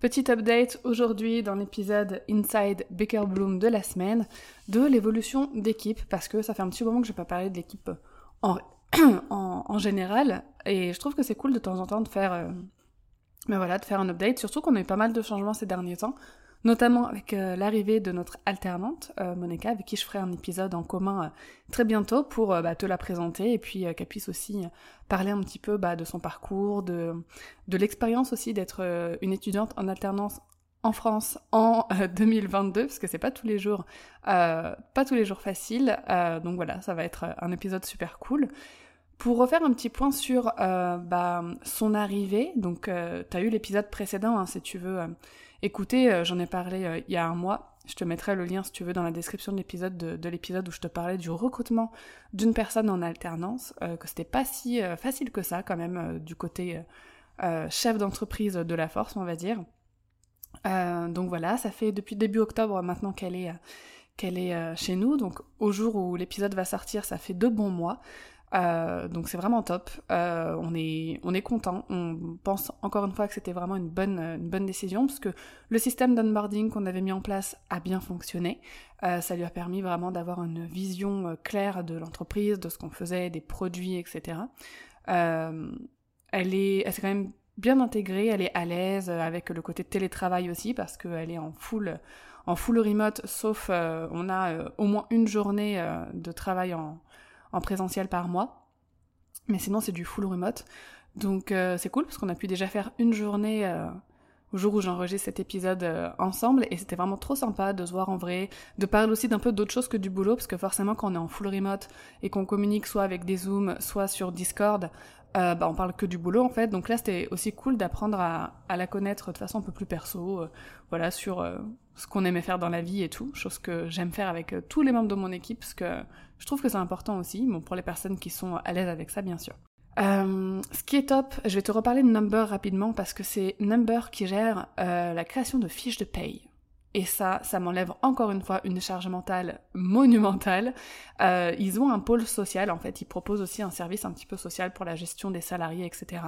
Petit update aujourd'hui dans l'épisode Inside Baker Bloom de la semaine de l'évolution d'équipe parce que ça fait un petit moment que je n'ai pas parlé de l'équipe en, en, général et je trouve que c'est cool de temps en temps de faire, euh, ben voilà, de faire un update, surtout qu'on a eu pas mal de changements ces derniers temps notamment avec euh, l'arrivée de notre alternante, euh, Monica, avec qui je ferai un épisode en commun euh, très bientôt pour bah, te la présenter et puis qu'elle puisse aussi parler un petit peu bah, de son parcours, de, de l'expérience aussi d'être une étudiante en alternance en France en 2022 parce que c'est pas tous les jours pas tous les jours facile. Donc voilà ça va être un épisode super cool. Pour refaire un petit point sur bah, son arrivée donc tu as eu l'épisode précédent hein, si tu veux Écoutez, euh, j'en ai parlé euh, il y a un mois. Je te mettrai le lien si tu veux dans la description de l'épisode de, l'épisode où je te parlais du recrutement d'une personne en alternance, euh, que c'était pas si facile que ça quand même du côté chef d'entreprise de la force, on va dire. donc voilà, ça fait depuis début octobre maintenant qu'elle est qu'elle est chez nous. Donc au jour où l'épisode va sortir, ça fait deux bons mois. Euh, donc c'est vraiment top. Euh, on est on est content. On pense encore une fois que c'était vraiment une bonne une bonne décision parce que le système d'onboarding qu'on avait mis en place a bien fonctionné. Euh, ça lui a permis vraiment d'avoir une vision claire de l'entreprise, de ce qu'on faisait, des produits, etc. elle est elle s'est quand même bien intégrée. Elle est à l'aise avec le côté télétravail aussi parce qu'elle est en full en full remote. Sauf on a au moins une journée de travail en en présentiel par mois. Mais sinon, c'est du full remote. Donc euh, c'est cool parce qu'on a pu déjà faire une journée euh, au jour où j'enregistre cet épisode euh, ensemble et c'était vraiment trop sympa de se voir en vrai, de parler aussi d'un peu d'autre chose que du boulot parce que forcément quand on est en full remote et qu'on communique soit avec des Zooms, soit sur Discord, bah, on parle que du boulot en fait. Donc là c'était aussi cool d'apprendre à, à, la connaître de façon un peu plus perso, voilà sur ce qu'on aimait faire dans la vie et tout, chose que j'aime faire avec tous les membres de mon équipe parce que je trouve que c'est important aussi, bon, pour les personnes qui sont à l'aise avec ça, bien sûr. Euh, ce qui est top, je vais te reparler de Number rapidement parce que c'est Number qui gère euh, la création de fiches de paye. Et ça, ça m'enlève encore une fois une charge mentale monumentale. Euh, ils ont un pôle social, en fait, ils proposent aussi un service un petit peu social pour la gestion des salariés, etc.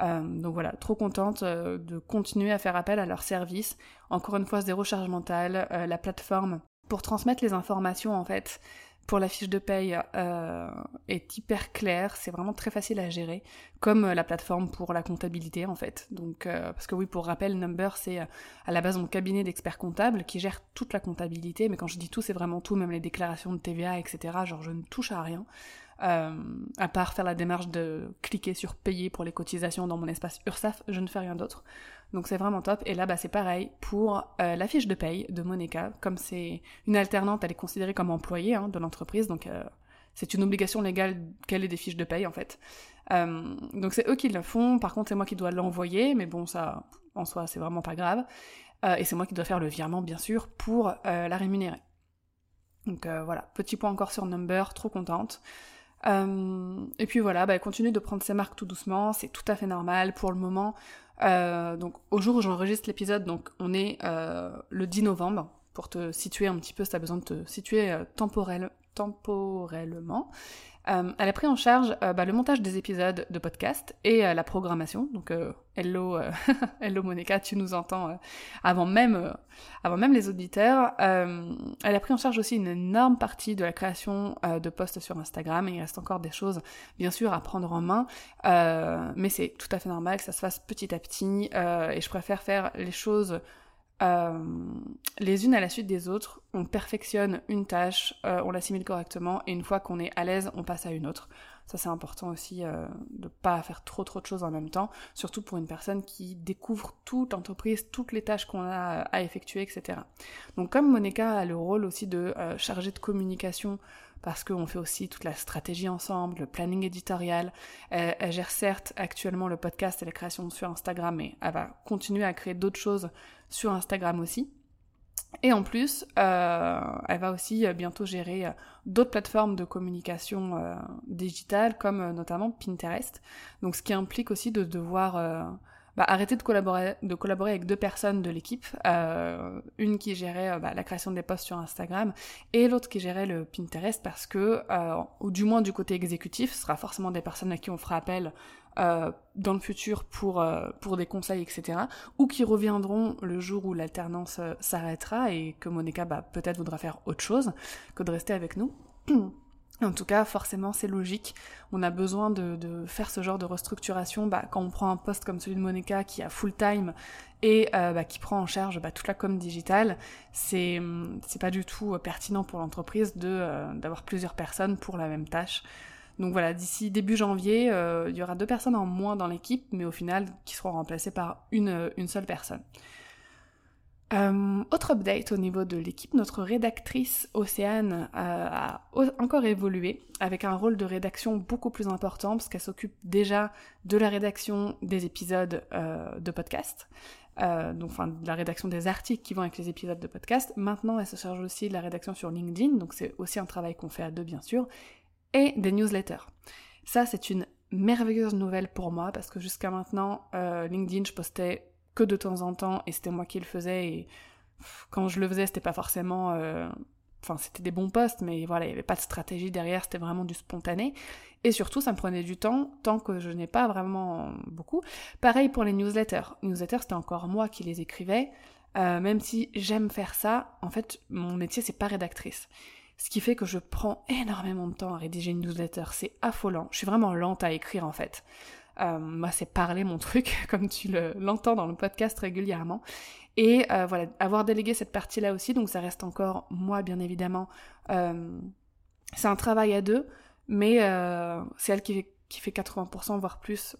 donc voilà, trop contente de continuer à faire appel à leur service. Encore une fois, zéro charge mentale, la plateforme pour transmettre les informations en fait pour la fiche de paye euh, est hyper claire, c'est vraiment très facile à gérer, comme euh, la plateforme pour la comptabilité en fait. Donc euh, parce que oui, pour rappel, Number c'est à la base mon cabinet d'experts comptables qui gère toute la comptabilité, mais quand je dis tout, c'est vraiment tout, même les déclarations de TVA, etc. Genre je ne touche à rien. À part faire la démarche de cliquer sur payer pour les cotisations dans mon espace URSAF, je ne fais rien d'autre. Donc c'est vraiment top. Et là, bah, c'est pareil pour euh, la fiche de paye de Monica. Comme c'est une alternante, elle est considérée comme employée hein, de l'entreprise, donc euh, c'est une obligation légale qu'elle ait des fiches de paye en fait. Euh, donc c'est eux qui le font. Par contre, c'est moi qui dois l'envoyer, mais bon, ça, en soi, c'est vraiment pas grave. et c'est moi qui dois faire le virement, bien sûr, pour la rémunérer. Donc voilà, petit point encore sur Number, trop contente. Et puis voilà, bah, continue de prendre ses marques tout doucement, c'est tout à fait normal pour le moment. Euh, donc au jour où j'enregistre l'épisode, donc on est euh, le 10 novembre, pour te situer un petit peu, si tu as besoin de te situer euh, temporel, temporellement. elle a pris en charge bah, le montage des épisodes de podcast et la programmation. Donc hello, hello Monica, tu nous entends avant même, avant même les auditeurs. elle a pris en charge aussi une énorme partie de la création de posts sur Instagram. Il reste encore des choses, bien sûr, à prendre en main, mais c'est tout à fait normal que ça se fasse petit à petit. et je préfère faire les choses euh, les unes à la suite des autres, on perfectionne une tâche, euh, on l'assimile correctement, et une fois qu'on est à l'aise, on passe à une autre. Ça c'est important aussi euh, de pas faire trop trop de choses en même temps, surtout pour une personne qui découvre toute l'entreprise, toutes les tâches qu'on a à effectuer, etc. Donc comme Monica a le rôle aussi de chargée de communication parce qu'on fait aussi toute la stratégie ensemble, le planning éditorial. Elle, elle, gère certes actuellement le podcast et la création sur Instagram, mais elle va continuer à créer d'autres choses sur Instagram aussi. Et en plus, euh, elle va aussi bientôt gérer d'autres plateformes de communication euh, digitale, comme notamment Pinterest. Donc, ce qui implique aussi de devoir bah, arrêter de collaborer, de collaborer avec deux personnes de l'équipe, euh, une qui gérait euh, bah, la création des posts sur Instagram et l'autre qui gérait le Pinterest parce que, euh, ou du moins du côté exécutif, ce sera forcément des personnes à qui on fera appel euh, dans le futur pour, euh, pour des conseils, etc. Ou qui reviendront le jour où l'alternance euh, s'arrêtera et que Monica bah, peut-être voudra faire autre chose que de rester avec nous. En tout cas, forcément, c'est logique. On a besoin de, faire ce genre de restructuration bah, quand on prend un poste comme celui de Monica qui a full time et bah, qui prend en charge bah, toute la com digitale. C'est pas du tout pertinent pour l'entreprise d'avoir plusieurs personnes pour la même tâche. Donc voilà, d'ici début janvier, euh, il y aura deux personnes en moins dans l'équipe, mais au final qui seront remplacées par une une seule personne. Euh, autre update au niveau de l'équipe, notre rédactrice Océane euh, a encore évolué avec un rôle de rédaction beaucoup plus important parce qu'elle s'occupe déjà de la rédaction des épisodes euh, de podcast, euh, donc enfin de la rédaction des articles qui vont avec les épisodes de podcast. Maintenant, elle se charge aussi de la rédaction sur LinkedIn, donc c'est aussi un travail qu'on fait à deux bien sûr, et des newsletters. Ça, c'est une merveilleuse nouvelle pour moi parce que jusqu'à maintenant, euh, LinkedIn, je postais que de temps en temps et c'était moi qui le faisais et quand je le faisais c'était pas forcément euh... enfin c'était des bons posts mais voilà il y avait pas de stratégie derrière c'était vraiment du spontané. Et surtout ça me prenait du temps tant que je n'ai pas vraiment beaucoup. Pareil pour les newsletters. Newsletters c'était encore moi qui les écrivais. Euh, même si j'aime faire ça en fait mon métier c'est pas rédactrice ce qui fait que je prends énormément de temps à rédiger une newsletter c'est affolant je suis vraiment lente à écrire en fait euh, moi, c'est parler mon truc, comme tu l'entends dans le podcast régulièrement. Et euh, voilà, avoir délégué cette partie-là aussi, donc ça reste encore moi, bien évidemment. Euh, c'est un travail à deux, mais c'est elle qui fait, qui fait 80% voire plus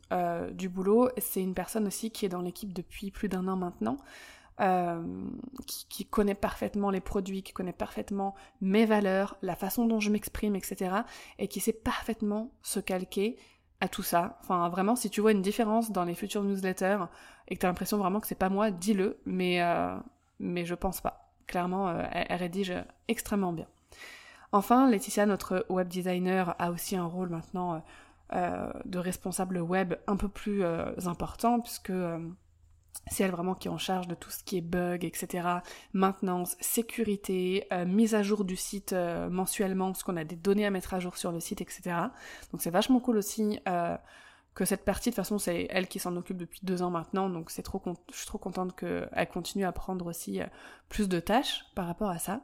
du boulot. C'est une personne aussi qui est dans l'équipe depuis plus d'un an maintenant. Euh, qui, connaît parfaitement les produits, qui connaît parfaitement mes valeurs, la façon dont je m'exprime, etc. Et qui sait parfaitement se calquer à tout ça. Enfin, vraiment, si tu vois une différence dans les futures newsletters et que tu as l'impression vraiment que c'est pas moi, dis-le, mais, euh, mais je pense pas. Clairement, euh, elle, elle, rédige extrêmement bien. Enfin, Laetitia, notre web designer, a aussi un rôle maintenant euh, de responsable web un peu plus euh, important, puisque c'est elle vraiment qui est en charge de tout ce qui est bug, etc. Maintenance, sécurité, euh, mise à jour du site euh, mensuellement, parce qu'on a des données à mettre à jour sur le site, etc. Donc c'est vachement cool aussi euh, que cette partie, de toute façon, c'est elle qui s'en occupe depuis deux ans maintenant, donc c'est trop, je suis trop contente qu'elle continue à prendre aussi plus de tâches par rapport à ça.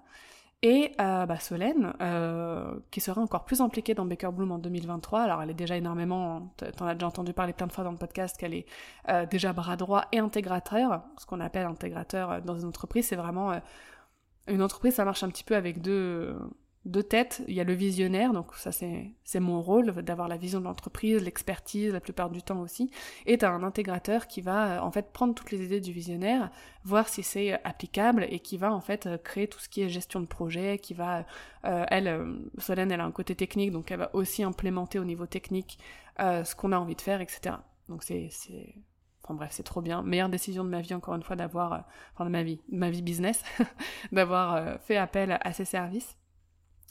Et euh, bah, Solène, euh, qui sera encore plus impliquée dans Baker Bloom en 2023. Alors elle est déjà énormément, t'en as déjà entendu parler plein de fois dans le podcast, qu'elle est euh, déjà bras droit et intégrateur. Ce qu'on appelle intégrateur euh, dans une entreprise, c'est vraiment euh, une entreprise, ça marche un petit peu avec deux deux têtes. Il y a le visionnaire, donc ça c'est mon rôle d'avoir la vision de l'entreprise, l'expertise la plupart du temps aussi. Et un intégrateur qui va euh, en fait prendre toutes les idées du visionnaire, voir si c'est euh, applicable et qui va en fait euh, créer tout ce qui est gestion de projet, qui va elle Solène elle a un côté technique donc elle va aussi implémenter au niveau technique euh, ce qu'on a envie de faire etc. Donc c'est Enfin bref, c'est trop bien. Meilleure décision de ma vie, encore une fois, d'avoir, enfin de ma vie, ma vie business, d'avoir fait appel à ces services.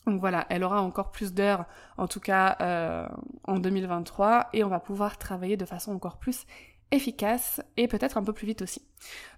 Donc voilà, elle aura encore plus d'heures, en tout cas euh, en 2023, et on va pouvoir travailler de façon encore plus efficace et peut-être un peu plus vite aussi.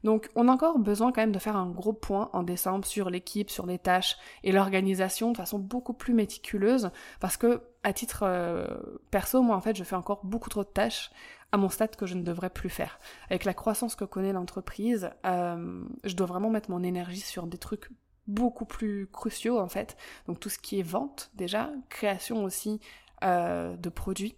Donc on a encore besoin quand même de faire un gros point en décembre sur l'équipe, sur les tâches et l'organisation de façon beaucoup plus méticuleuse parce que à titre euh, perso, moi en fait je fais encore beaucoup trop de tâches à mon stade que je ne devrais plus faire. Avec la croissance que connaît l'entreprise, euh, je dois vraiment mettre mon énergie sur des trucs beaucoup plus cruciaux en fait. Donc tout ce qui est vente déjà, création aussi euh, de produits,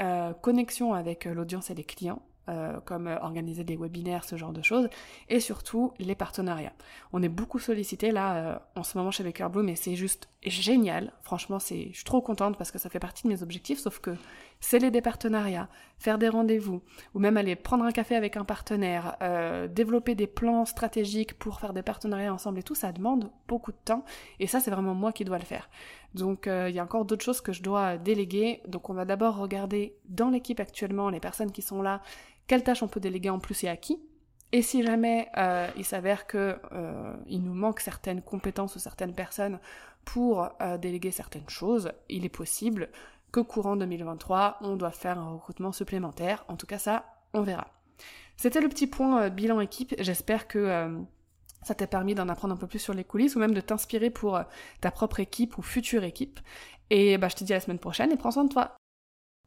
euh, connexion avec l'audience et les clients, euh, comme organiser des webinaires, ce genre de choses, et surtout les partenariats. On est beaucoup sollicité là euh, en ce moment chez Baker Bloom et c'est juste génial. Franchement, c'est, je suis trop contente parce que ça fait partie de mes objectifs, sauf que sceller des partenariats, faire des rendez-vous, ou même aller prendre un café avec un partenaire, euh, développer des plans stratégiques pour faire des partenariats ensemble et tout, ça demande beaucoup de temps. Et ça, c'est vraiment moi qui dois le faire. Donc euh, il y a encore d'autres choses que je dois déléguer. Donc on va d'abord regarder dans l'équipe actuellement les personnes qui sont là, quelles tâches on peut déléguer en plus et à qui. Et si jamais euh, il s'avère que il nous manque certaines compétences ou certaines personnes pour déléguer certaines choses, il est possible que courant 2023, on doit faire un recrutement supplémentaire. En tout cas, ça, on verra. C'était le petit point euh, bilan équipe. J'espère que euh, ça t'a permis d'en apprendre un peu plus sur les coulisses ou même de t'inspirer pour euh, ta propre équipe ou future équipe. Et bah, je te dis à la semaine prochaine et prends soin de toi.